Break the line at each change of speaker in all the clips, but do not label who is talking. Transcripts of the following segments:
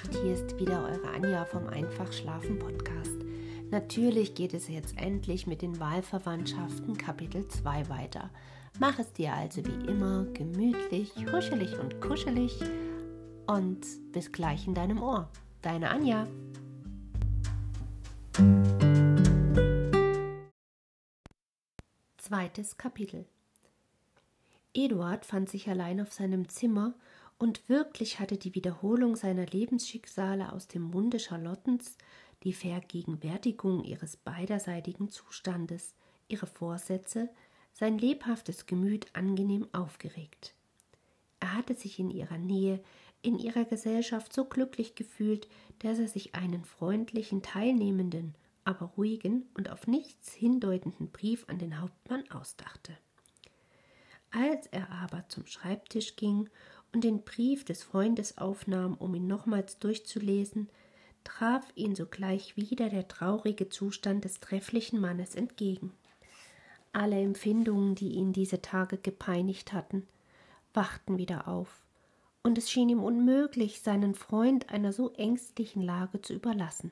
Nacht, hier ist wieder eure Anja vom Einfach Schlafen Podcast. Natürlich geht es jetzt endlich mit den Wahlverwandtschaften Kapitel 2 weiter. Mach es dir also wie immer gemütlich, huschelig und kuschelig und bis gleich in deinem Ohr. Deine Anja. Zweites Kapitel Eduard fand sich allein auf seinem Zimmer und wirklich hatte die Wiederholung seiner Lebensschicksale aus dem Munde Charlottens, die Vergegenwärtigung ihres beiderseitigen Zustandes, ihre Vorsätze, sein lebhaftes Gemüt angenehm aufgeregt. Er hatte sich in ihrer Nähe, in ihrer Gesellschaft so glücklich gefühlt, dass er sich einen freundlichen, teilnehmenden, aber ruhigen und auf nichts hindeutenden Brief an den Hauptmann ausdachte. Als er aber zum Schreibtisch ging und den Brief des Freundes aufnahm, um ihn nochmals durchzulesen, traf ihn sogleich wieder der traurige Zustand des trefflichen Mannes entgegen. Alle Empfindungen, die ihn diese Tage gepeinigt hatten, wachten wieder auf, und es schien ihm unmöglich, seinen Freund einer so ängstlichen Lage zu überlassen.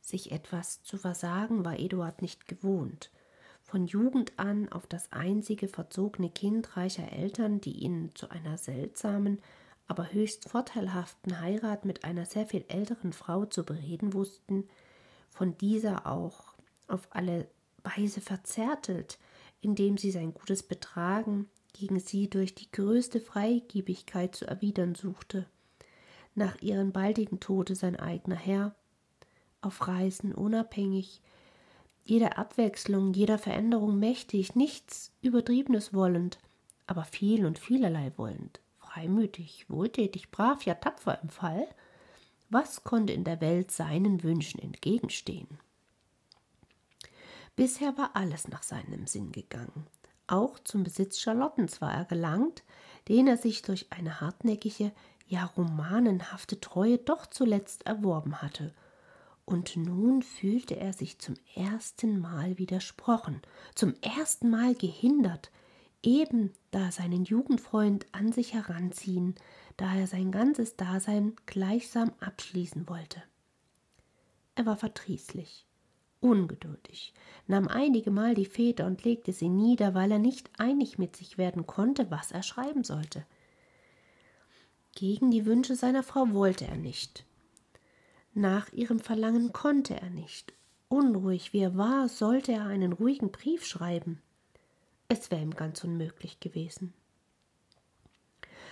Sich etwas zu versagen war Eduard nicht gewohnt, von Jugend an auf das einzige verzogene Kind reicher Eltern, die ihn zu einer seltsamen, aber höchst vorteilhaften Heirat mit einer sehr viel älteren Frau zu bereden wussten, von dieser auch auf alle Weise verzärtelt, indem sie sein gutes Betragen gegen sie durch die größte Freigebigkeit zu erwidern suchte. Nach ihrem baldigen Tode sein eigener Herr, auf Reisen unabhängig, jeder Abwechslung, jeder Veränderung mächtig, nichts Übertriebenes wollend, aber viel und vielerlei wollend, freimütig, wohltätig, brav, ja tapfer im Fall, was konnte in der Welt seinen Wünschen entgegenstehen? Bisher war alles nach seinem Sinn gegangen. Auch zum Besitz Charlottens war er gelangt, den er sich durch eine hartnäckige, ja romanenhafte Treue doch zuletzt erworben hatte – und nun fühlte er sich zum ersten Mal widersprochen, zum ersten Mal gehindert, eben da seinen Jugendfreund an sich heranziehen, da er sein ganzes Dasein gleichsam abschließen wollte. Er war verdrießlich, ungeduldig, nahm einige Mal die Feder und legte sie nieder, weil er nicht einig mit sich werden konnte, was er schreiben sollte. Gegen die Wünsche seiner Frau wollte er nicht, nach ihrem Verlangen konnte er nicht. Unruhig wie er war, sollte er einen ruhigen Brief schreiben. Es wäre ihm ganz unmöglich gewesen.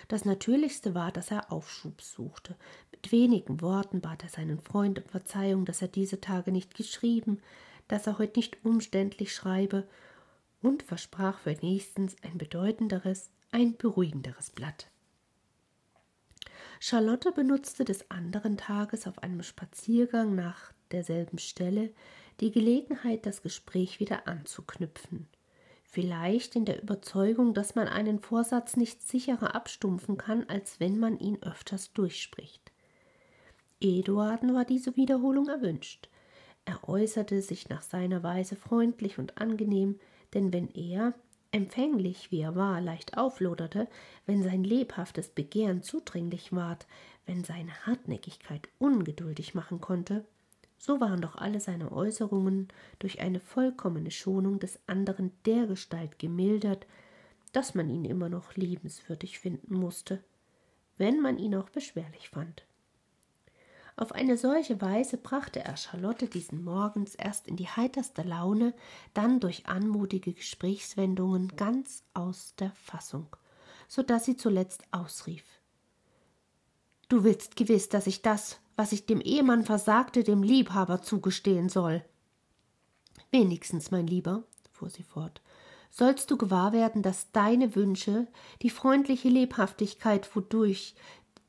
Das Natürlichste war, dass er Aufschub suchte. Mit wenigen Worten bat er seinen Freund um Verzeihung, dass er diese Tage nicht geschrieben, dass er heute nicht umständlich schreibe und versprach für nächstens ein bedeutenderes, ein beruhigenderes Blatt. Charlotte benutzte des anderen Tages auf einem Spaziergang nach derselben Stelle die Gelegenheit, das Gespräch wieder anzuknüpfen. Vielleicht in der Überzeugung, dass man einen Vorsatz nicht sicherer abstumpfen kann, als wenn man ihn öfters durchspricht. Eduarden war diese Wiederholung erwünscht. Er äußerte sich nach seiner Weise freundlich und angenehm, denn wenn er, empfänglich wie er war, leicht aufloderte, wenn sein lebhaftes Begehren zudringlich ward, wenn seine Hartnäckigkeit ungeduldig machen konnte, so waren doch alle seine Äußerungen durch eine vollkommene Schonung des anderen dergestalt gemildert, dass man ihn immer noch liebenswürdig finden musste, wenn man ihn auch beschwerlich fand. Auf eine solche Weise brachte er Charlotte diesen Morgens erst in die heiterste Laune, dann durch anmutige Gesprächswendungen ganz aus der Fassung, so dass sie zuletzt ausrief Du willst gewiss, dass ich das, was ich dem Ehemann versagte, dem Liebhaber zugestehen soll. Wenigstens, mein Lieber, fuhr sie fort, sollst du gewahr werden, dass deine Wünsche, die freundliche Lebhaftigkeit, wodurch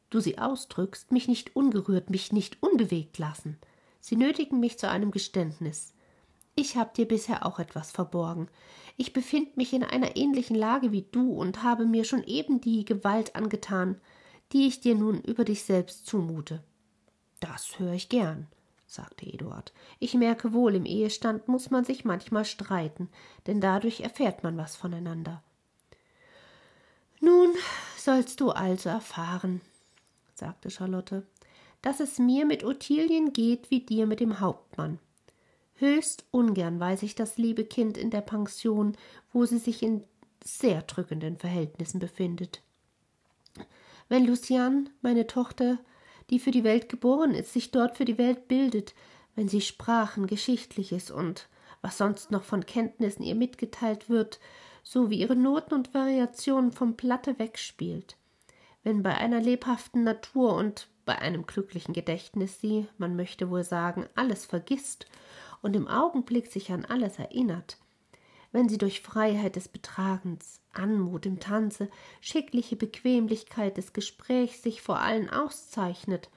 du sie ausdrückst, mich nicht ungerührt, mich nicht unbewegt lassen. Sie nötigen mich zu einem Geständnis. Ich habe dir bisher auch etwas verborgen. Ich befind mich in einer ähnlichen Lage wie du und habe mir schon eben die Gewalt angetan, die ich dir nun über dich selbst zumute. Das höre ich gern, sagte Eduard. Ich merke wohl, im Ehestand muss man sich manchmal streiten, denn dadurch erfährt man was voneinander. Nun sollst du also erfahren, sagte Charlotte, dass es mir mit Ottilien geht wie dir mit dem Hauptmann. Höchst ungern weiß ich das liebe Kind in der Pension, wo sie sich in sehr drückenden Verhältnissen befindet. Wenn Luciane, meine Tochter, die für die Welt geboren ist, sich dort für die Welt bildet, wenn sie Sprachen, Geschichtliches und was sonst noch von Kenntnissen ihr mitgeteilt wird, so wie ihre Noten und Variationen vom Platte wegspielt. Wenn bei einer lebhaften Natur und bei einem glücklichen Gedächtnis sie, man möchte wohl sagen, alles vergisst und im Augenblick sich an alles erinnert, wenn sie durch Freiheit des Betragens, Anmut im Tanze, schickliche Bequemlichkeit des Gesprächs sich vor allen auszeichnet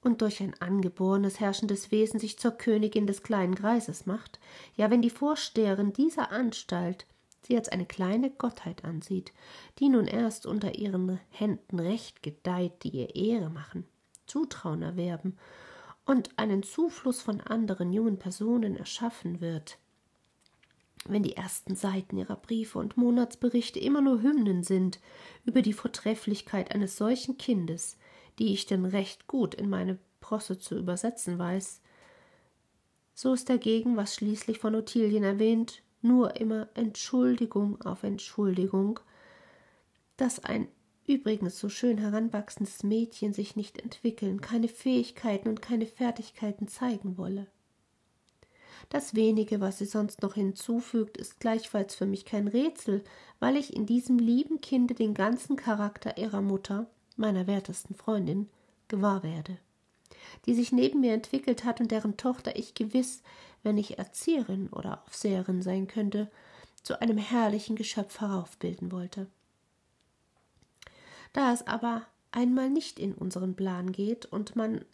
und durch ein angeborenes herrschendes Wesen sich zur Königin des kleinen Kreises macht, ja wenn die Vorsteherin dieser Anstalt sie als eine kleine Gottheit ansieht, die nun erst unter ihren Händen recht gedeiht, die ihr Ehre machen, Zutrauen erwerben und einen Zufluss von anderen jungen Personen erschaffen wird, wenn die ersten Seiten ihrer Briefe und Monatsberichte immer nur Hymnen sind über die Vortrefflichkeit eines solchen Kindes, die ich denn recht gut in meine Prosse zu übersetzen weiß, so ist dagegen, was schließlich von Ottilien erwähnt, nur immer Entschuldigung auf Entschuldigung, dass ein übrigens so schön heranwachsendes Mädchen sich nicht entwickeln, keine Fähigkeiten und keine Fertigkeiten zeigen wolle. Das wenige, was sie sonst noch hinzufügt, ist gleichfalls für mich kein Rätsel, weil ich in diesem lieben Kinde den ganzen Charakter ihrer Mutter, meiner wertesten Freundin, gewahr werde, die sich neben mir entwickelt hat und deren Tochter ich gewiss, wenn ich Erzieherin oder Aufseherin sein könnte, zu einem herrlichen Geschöpf heraufbilden wollte. Da es aber einmal nicht in unseren Plan geht und man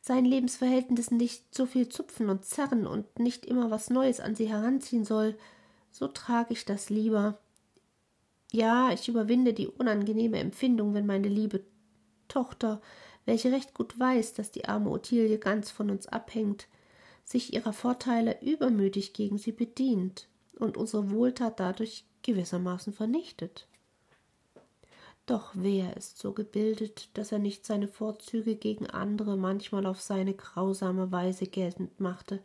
seinen Lebensverhältnissen nicht so viel zupfen und zerren und nicht immer was Neues an sie heranziehen soll, so trage ich das lieber. Ja, ich überwinde die unangenehme Empfindung, wenn meine liebe Tochter, welche recht gut weiß, dass die arme Ottilie ganz von uns abhängt, sich ihrer Vorteile übermütig gegen sie bedient und unsere Wohltat dadurch gewissermaßen vernichtet. Doch wer ist so gebildet, dass er nicht seine Vorzüge gegen andere manchmal auf seine grausame Weise geltend machte?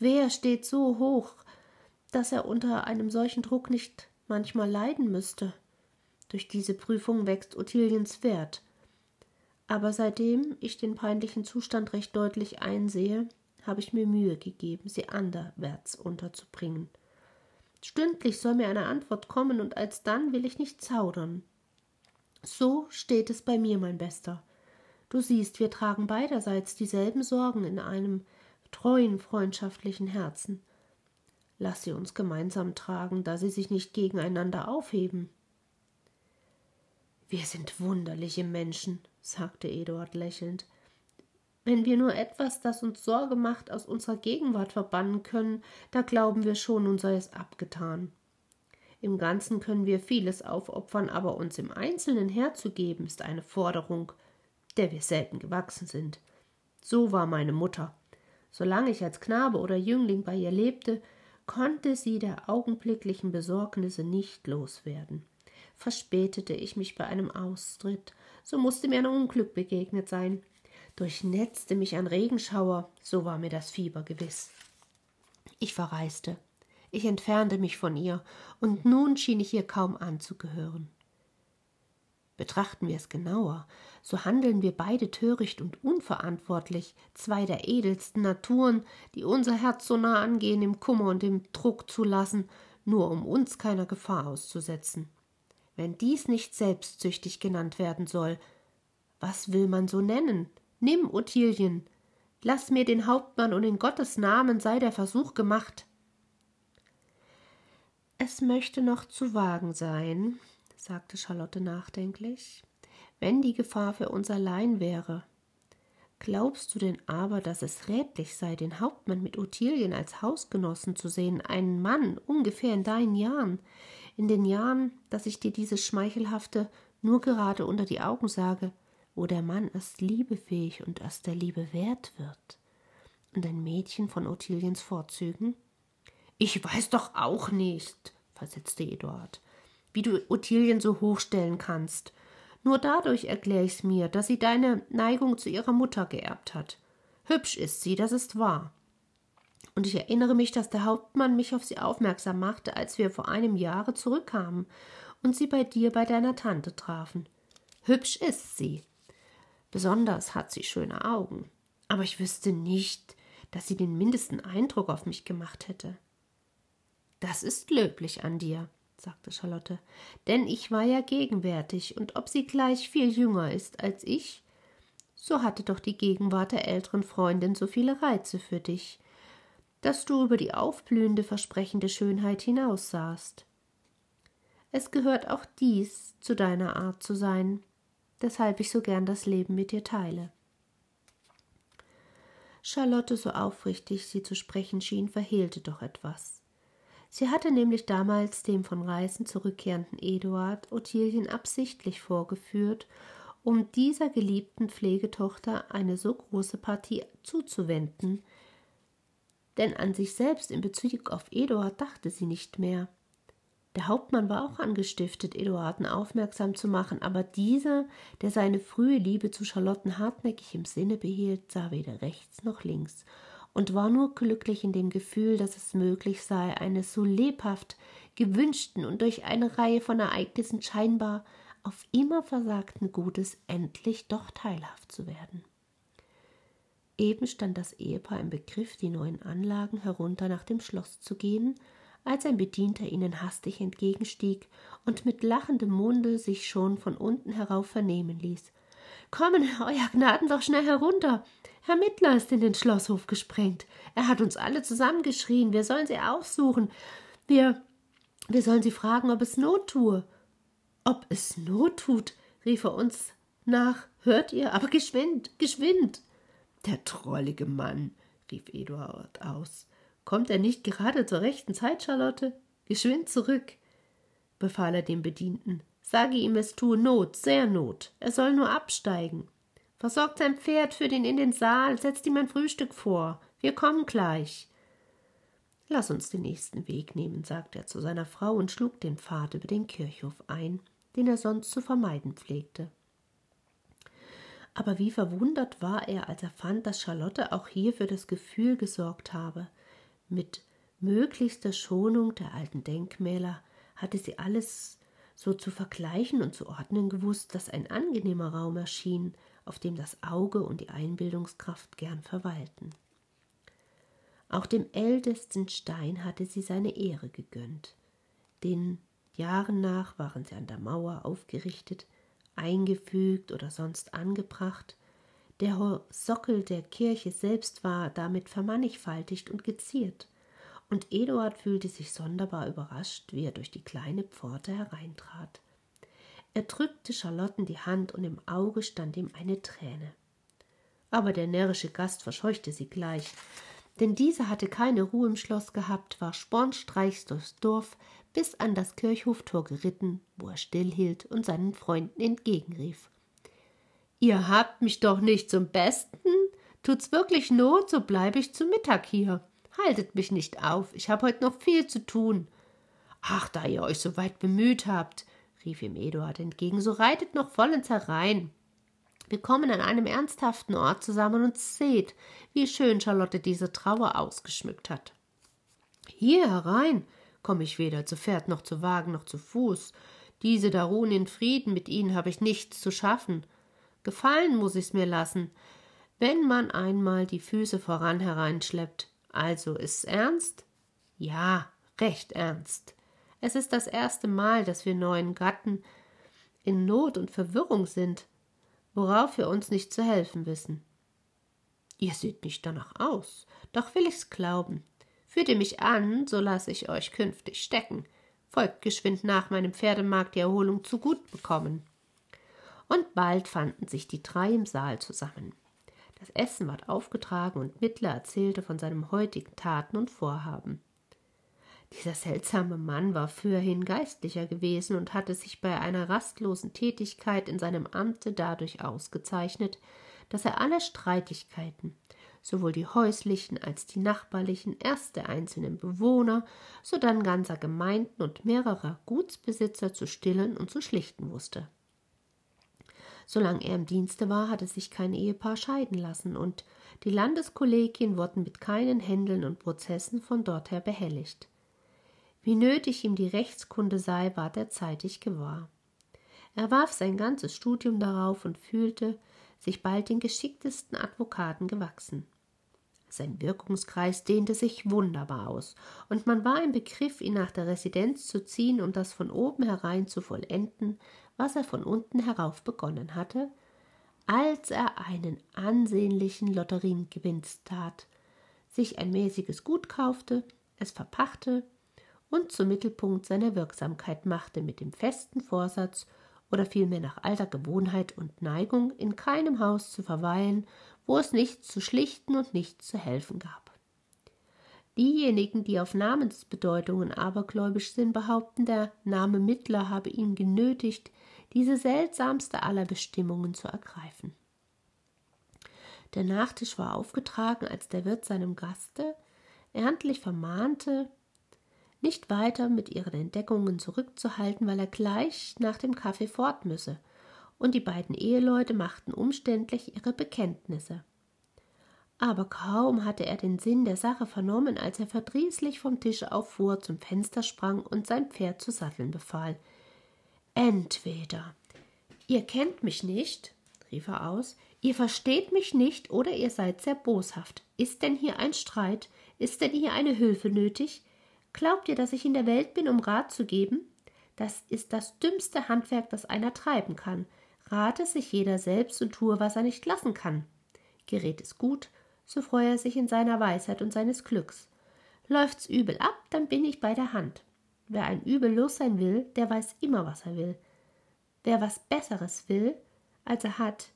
Wer steht so hoch, dass er unter einem solchen Druck nicht manchmal leiden müsste? Durch diese Prüfung wächst Ottiliens Wert. Aber seitdem ich den peinlichen Zustand recht deutlich einsehe, habe ich mir Mühe gegeben, sie anderwärts unterzubringen. Stündlich soll mir eine Antwort kommen, und alsdann will ich nicht zaudern. So steht es bei mir, mein Bester. Du siehst, wir tragen beiderseits dieselben Sorgen in einem treuen, freundschaftlichen Herzen. Lass sie uns gemeinsam tragen, da sie sich nicht gegeneinander aufheben. Wir sind wunderliche Menschen, sagte Eduard lächelnd. Wenn wir nur etwas, das uns Sorge macht, aus unserer Gegenwart verbannen können, da glauben wir schon, nun sei es abgetan. Im Ganzen können wir vieles aufopfern, aber uns im Einzelnen herzugeben, ist eine Forderung, der wir selten gewachsen sind. So war meine Mutter. Solange ich als Knabe oder Jüngling bei ihr lebte, konnte sie der augenblicklichen Besorgnisse nicht loswerden. Verspätete ich mich bei einem Austritt, so musste mir ein Unglück begegnet sein. Durchnetzte mich ein Regenschauer, so war mir das Fieber gewiss. Ich verreiste. Ich entfernte mich von ihr, und nun schien ich ihr kaum anzugehören. Betrachten wir es genauer, so handeln wir beide töricht und unverantwortlich, zwei der edelsten Naturen, die unser Herz so nah angehen, im Kummer und im Druck zu lassen, nur um uns keiner Gefahr auszusetzen. Wenn dies nicht selbstsüchtig genannt werden soll, was will man so nennen? Nimm, Ottilien, lass mir den Hauptmann und in Gottes Namen sei der Versuch gemacht. Es möchte noch zu wagen sein, sagte Charlotte nachdenklich, wenn die Gefahr für uns allein wäre. Glaubst du denn aber, dass es rätlich sei, den Hauptmann mit Ottilien als Hausgenossen zu sehen, einen Mann ungefähr in deinen Jahren, in den Jahren, dass ich dir dieses Schmeichelhafte nur gerade unter die Augen sage, wo der Mann erst liebefähig und erst der Liebe wert wird? Und ein Mädchen von Ottiliens Vorzügen? Ich weiß doch auch nicht, versetzte Eduard, wie du Ottilien so hochstellen kannst. Nur dadurch erkläre ich's mir, dass sie deine Neigung zu ihrer Mutter geerbt hat. Hübsch ist sie, das ist wahr. Und ich erinnere mich, dass der Hauptmann mich auf sie aufmerksam machte, als wir vor einem Jahre zurückkamen und sie bei dir bei deiner Tante trafen. Hübsch ist sie. Besonders hat sie schöne Augen. Aber ich wüsste nicht, dass sie den mindesten Eindruck auf mich gemacht hätte. Das ist löblich an dir, sagte Charlotte, denn ich war ja gegenwärtig, und ob sie gleich viel jünger ist als ich, so hatte doch die Gegenwart der älteren Freundin so viele Reize für dich, dass du über die aufblühende, versprechende Schönheit hinaussahst. Es gehört auch dies zu deiner Art zu sein, weshalb ich so gern das Leben mit dir teile. Charlotte, so aufrichtig sie zu sprechen schien, verhehlte doch etwas. Sie hatte nämlich damals dem von Reisen zurückkehrenden Eduard Ottilien absichtlich vorgeführt, um dieser geliebten Pflegetochter eine so große Partie zuzuwenden, denn an sich selbst in Bezug auf Eduard dachte sie nicht mehr. Der Hauptmann war auch angestiftet, Eduarden aufmerksam zu machen, aber dieser, der seine frühe Liebe zu Charlotten hartnäckig im Sinne behielt, sah weder rechts noch links und war nur glücklich in dem Gefühl, dass es möglich sei, eines so lebhaft gewünschten und durch eine Reihe von Ereignissen scheinbar auf immer versagten Gutes endlich doch teilhaft zu werden. Eben stand das Ehepaar im Begriff, die neuen Anlagen herunter nach dem Schloss zu gehen, als ein Bedienter ihnen hastig entgegenstieg und mit lachendem Munde sich schon von unten herauf vernehmen ließ. Kommen, Euer Gnaden, doch schnell herunter. Herr Mittler ist in den Schlosshof gesprengt. Er hat uns alle zusammengeschrien. Wir sollen sie aufsuchen. Wir, wir sollen sie fragen, ob es Not tue. Ob es Not tut, rief er uns nach. Hört ihr? Aber geschwind, geschwind. Der trollige Mann, rief Eduard aus. Kommt er nicht gerade zur rechten Zeit, Charlotte? Geschwind zurück, befahl er dem Bedienten. Sage ihm, es tue Not, sehr Not. Er soll nur absteigen. Versorgt sein Pferd, führt ihn in den Saal, setzt ihm ein Frühstück vor. Wir kommen gleich. Lass uns den nächsten Weg nehmen, sagte er zu seiner Frau und schlug den Pfad über den Kirchhof ein, den er sonst zu vermeiden pflegte. Aber wie verwundert war er, als er fand, dass Charlotte auch hier für das Gefühl gesorgt habe, mit möglichster Schonung der alten Denkmäler hatte sie alles so zu vergleichen und zu ordnen gewusst, dass ein angenehmer Raum erschien, auf dem das Auge und die Einbildungskraft gern verweilten. Auch dem ältesten Stein hatte sie seine Ehre gegönnt. Den Jahren nach waren sie an der Mauer aufgerichtet, eingefügt oder sonst angebracht, der Sockel der Kirche selbst war damit vermannigfaltigt und geziert, und Eduard fühlte sich sonderbar überrascht, wie er durch die kleine Pforte hereintrat. Er drückte Charlotten die Hand und im Auge stand ihm eine Träne. Aber der närrische Gast verscheuchte sie gleich, denn diese hatte keine Ruhe im Schloss gehabt, war spornstreichs durchs Dorf bis an das Kirchhoftor geritten, wo er stillhielt und seinen Freunden entgegenrief. Ihr habt mich doch nicht zum Besten? Tut's wirklich Not, so bleibe ich zu Mittag hier. Haltet mich nicht auf, ich habe heute noch viel zu tun. Ach, da ihr euch so weit bemüht habt, rief ihm Eduard entgegen, so reitet noch vollends herein. Wir kommen an einem ernsthaften Ort zusammen und seht, wie schön Charlotte diese Trauer ausgeschmückt hat. Hier herein komme ich weder zu Pferd noch zu Wagen noch zu Fuß. Diese da ruhen in Frieden, mit ihnen habe ich nichts zu schaffen. Gefallen muss ich's mir lassen, wenn man einmal die Füße voran hereinschleppt. Also ist's ernst? Ja, recht ernst. Es ist das erste Mal, dass wir neuen Gatten in Not und Verwirrung sind, worauf wir uns nicht zu helfen wissen. Ihr seht nicht danach aus, doch will ich's glauben. Führt ihr mich an, so lasse ich euch künftig stecken. Folgt geschwind nach, meinem Pferde mag die Erholung zu gut bekommen und bald fanden sich die drei im Saal zusammen. Das Essen ward aufgetragen und Mittler erzählte von seinem heutigen Taten und Vorhaben. Dieser seltsame Mann war fürhin Geistlicher gewesen und hatte sich bei einer rastlosen Tätigkeit in seinem Amte dadurch ausgezeichnet, dass er alle Streitigkeiten, sowohl die häuslichen als die nachbarlichen, erst der einzelnen Bewohner, sodann ganzer Gemeinden und mehrerer Gutsbesitzer zu stillen und zu schlichten wusste. Solange er im Dienste war, hatte sich kein Ehepaar scheiden lassen, und die Landeskollegien wurden mit keinen Händeln und Prozessen von dorther behelligt. Wie nötig ihm die Rechtskunde sei, ward er zeitig gewahr. Er warf sein ganzes Studium darauf und fühlte sich bald den geschicktesten Advokaten gewachsen. Sein Wirkungskreis dehnte sich wunderbar aus, und man war im Begriff, ihn nach der Residenz zu ziehen, um das von oben herein zu vollenden, was er von unten herauf begonnen hatte, als er einen ansehnlichen Lotteriengewinn tat, sich ein mäßiges Gut kaufte, es verpachte und zum Mittelpunkt seiner Wirksamkeit machte mit dem festen Vorsatz, oder vielmehr nach alter Gewohnheit und Neigung in keinem Haus zu verweilen, wo es nichts zu schlichten und nichts zu helfen gab. Diejenigen, die auf Namensbedeutungen abergläubisch sind, behaupten, der Name Mittler habe ihn genötigt, diese seltsamste aller Bestimmungen zu ergreifen. Der Nachtisch war aufgetragen, als der Wirt seinem Gaste ernstlich vermahnte, nicht weiter mit ihren Entdeckungen zurückzuhalten, weil er gleich nach dem Kaffee fort müsse, und die beiden Eheleute machten umständlich ihre Bekenntnisse. Aber kaum hatte er den Sinn der Sache vernommen, als er verdrießlich vom Tische auffuhr, zum Fenster sprang und sein Pferd zu satteln befahl. Entweder ihr kennt mich nicht, rief er aus, ihr versteht mich nicht oder ihr seid sehr boshaft. Ist denn hier ein Streit? Ist denn hier eine Hilfe nötig? Glaubt ihr, dass ich in der Welt bin, um Rat zu geben? Das ist das dümmste Handwerk, das einer treiben kann. Rate sich jeder selbst und tue, was er nicht lassen kann. Gerät es gut, so freue er sich in seiner Weisheit und seines Glücks. Läuft's übel ab, dann bin ich bei der Hand. Wer ein Übel los sein will, der weiß immer, was er will. Wer was Besseres will, als er hat,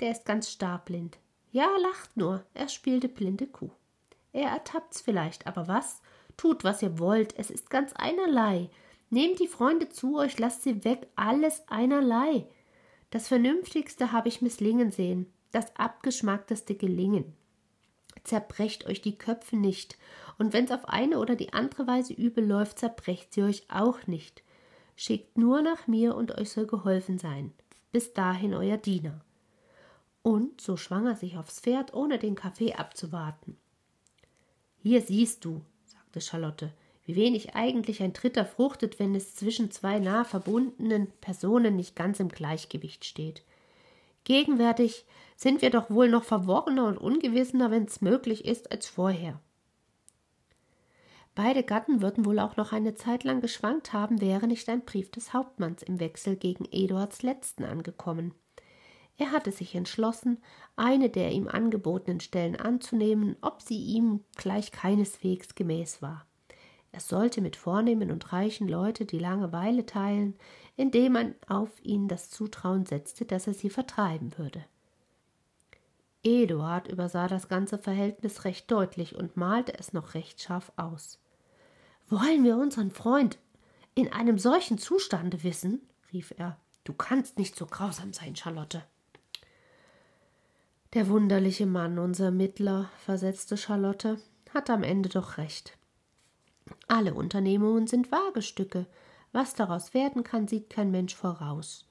der ist ganz starblind. Ja, lacht nur, er spielte blinde Kuh. Er ertappt's vielleicht, aber was? Tut, was ihr wollt, es ist ganz einerlei. Nehmt die Freunde zu euch, lasst sie weg, alles einerlei. Das Vernünftigste habe ich misslingen sehen, das Abgeschmackteste gelingen. Zerbrecht euch die Köpfe nicht, und wenn's auf eine oder die andere Weise übel läuft, zerbrecht sie euch auch nicht. Schickt nur nach mir, und euch soll geholfen sein. Bis dahin euer Diener. Und so schwang er sich aufs Pferd, ohne den Kaffee abzuwarten. Hier siehst du, sagte Charlotte, wie wenig eigentlich ein Dritter fruchtet, wenn es zwischen zwei nah verbundenen Personen nicht ganz im Gleichgewicht steht. Gegenwärtig sind wir doch wohl noch verworrener und ungewissener, wenn es möglich ist, als vorher. Beide Gatten würden wohl auch noch eine Zeit lang geschwankt haben, wäre nicht ein Brief des Hauptmanns im Wechsel gegen Eduards letzten angekommen. Er hatte sich entschlossen, eine der ihm angebotenen Stellen anzunehmen, ob sie ihm gleich keineswegs gemäß war. Er sollte mit vornehmen und reichen Leute die Langeweile teilen, indem man auf ihn das Zutrauen setzte, dass er sie vertreiben würde. Eduard übersah das ganze Verhältnis recht deutlich und malte es noch recht scharf aus. Wollen wir unseren Freund in einem solchen Zustande wissen? rief er. Du kannst nicht so grausam sein, Charlotte. Der wunderliche Mann, unser Mittler, versetzte Charlotte, hat am Ende doch recht. Alle Unternehmungen sind Wagestücke. Was daraus werden kann, sieht kein Mensch voraus.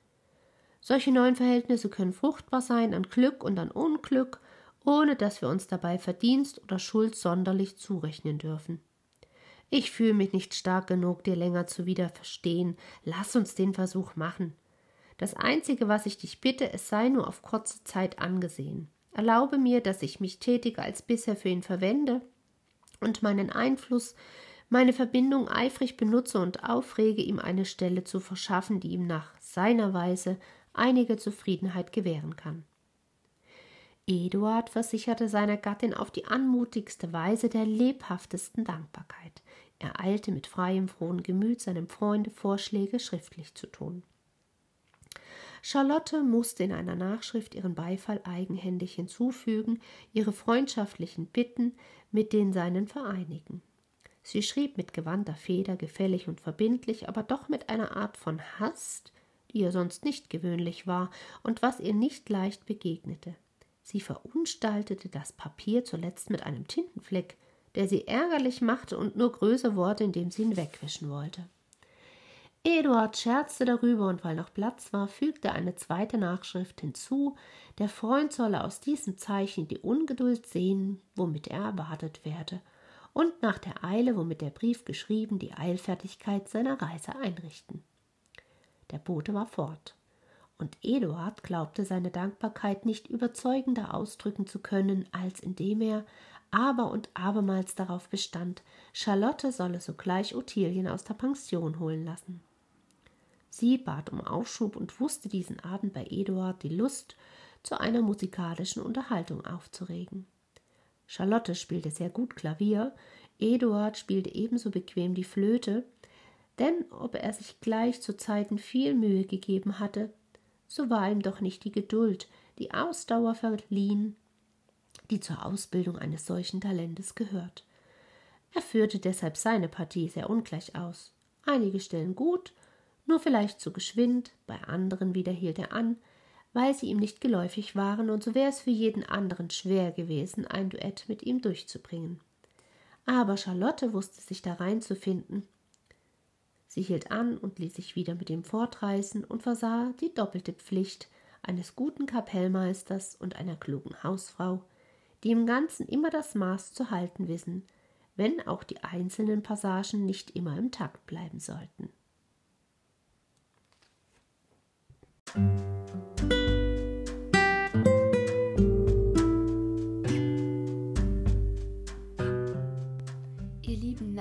Solche neuen Verhältnisse können fruchtbar sein an Glück und an Unglück, ohne dass wir uns dabei Verdienst oder Schuld sonderlich zurechnen dürfen. Ich fühle mich nicht stark genug, dir länger zu widerverstehen. Lass uns den Versuch machen. Das Einzige, was ich dich bitte, es sei nur auf kurze Zeit angesehen. Erlaube mir, dass ich mich tätiger als bisher für ihn verwende und meinen Einfluss, meine Verbindung eifrig benutze und aufrege, ihm eine Stelle zu verschaffen, die ihm nach seiner Weise einige Zufriedenheit gewähren kann. Eduard versicherte seiner Gattin auf die anmutigste Weise der lebhaftesten Dankbarkeit. Er eilte mit freiem, frohen Gemüt seinem Freunde Vorschläge schriftlich zu tun. Charlotte musste in einer Nachschrift ihren Beifall eigenhändig hinzufügen, ihre freundschaftlichen Bitten mit den seinen vereinigen. Sie schrieb mit gewandter Feder, gefällig und verbindlich, aber doch mit einer Art von Hast, die ihr sonst nicht gewöhnlich war und was ihr nicht leicht begegnete. Sie verunstaltete das Papier zuletzt mit einem Tintenfleck, der sie ärgerlich machte und nur größer wurde, indem sie ihn wegwischen wollte. Eduard scherzte darüber und weil noch Platz war, fügte eine zweite Nachschrift hinzu, der Freund solle aus diesem Zeichen die Ungeduld sehen, womit er erwartet werde, und nach der Eile, womit der Brief geschrieben, die Eilfertigkeit seiner Reise einrichten. Der Bote war fort, und Eduard glaubte seine Dankbarkeit nicht überzeugender ausdrücken zu können, als indem er aber und abermals darauf bestand, Charlotte solle sogleich Ottilien aus der Pension holen lassen. Sie bat um Aufschub und wusste diesen Abend bei Eduard die Lust zu einer musikalischen Unterhaltung aufzuregen. Charlotte spielte sehr gut Klavier, Eduard spielte ebenso bequem die Flöte, denn ob er sich gleich zu Zeiten viel Mühe gegeben hatte, so war ihm doch nicht die Geduld, die Ausdauer verliehen, die zur Ausbildung eines solchen Talentes gehört. Er führte deshalb seine Partie sehr ungleich aus. Einige Stellen gut, nur vielleicht zu geschwind, bei anderen wieder hielt er an, weil sie ihm nicht geläufig waren, und so wäre es für jeden anderen schwer gewesen, ein Duett mit ihm durchzubringen. Aber Charlotte wusste sich da reinzufinden. Sie hielt an und ließ sich wieder mit ihm fortreißen und versah die doppelte Pflicht eines guten Kapellmeisters und einer klugen Hausfrau, die im Ganzen immer das Maß zu halten wissen, wenn auch die einzelnen Passagen nicht immer im Takt bleiben sollten.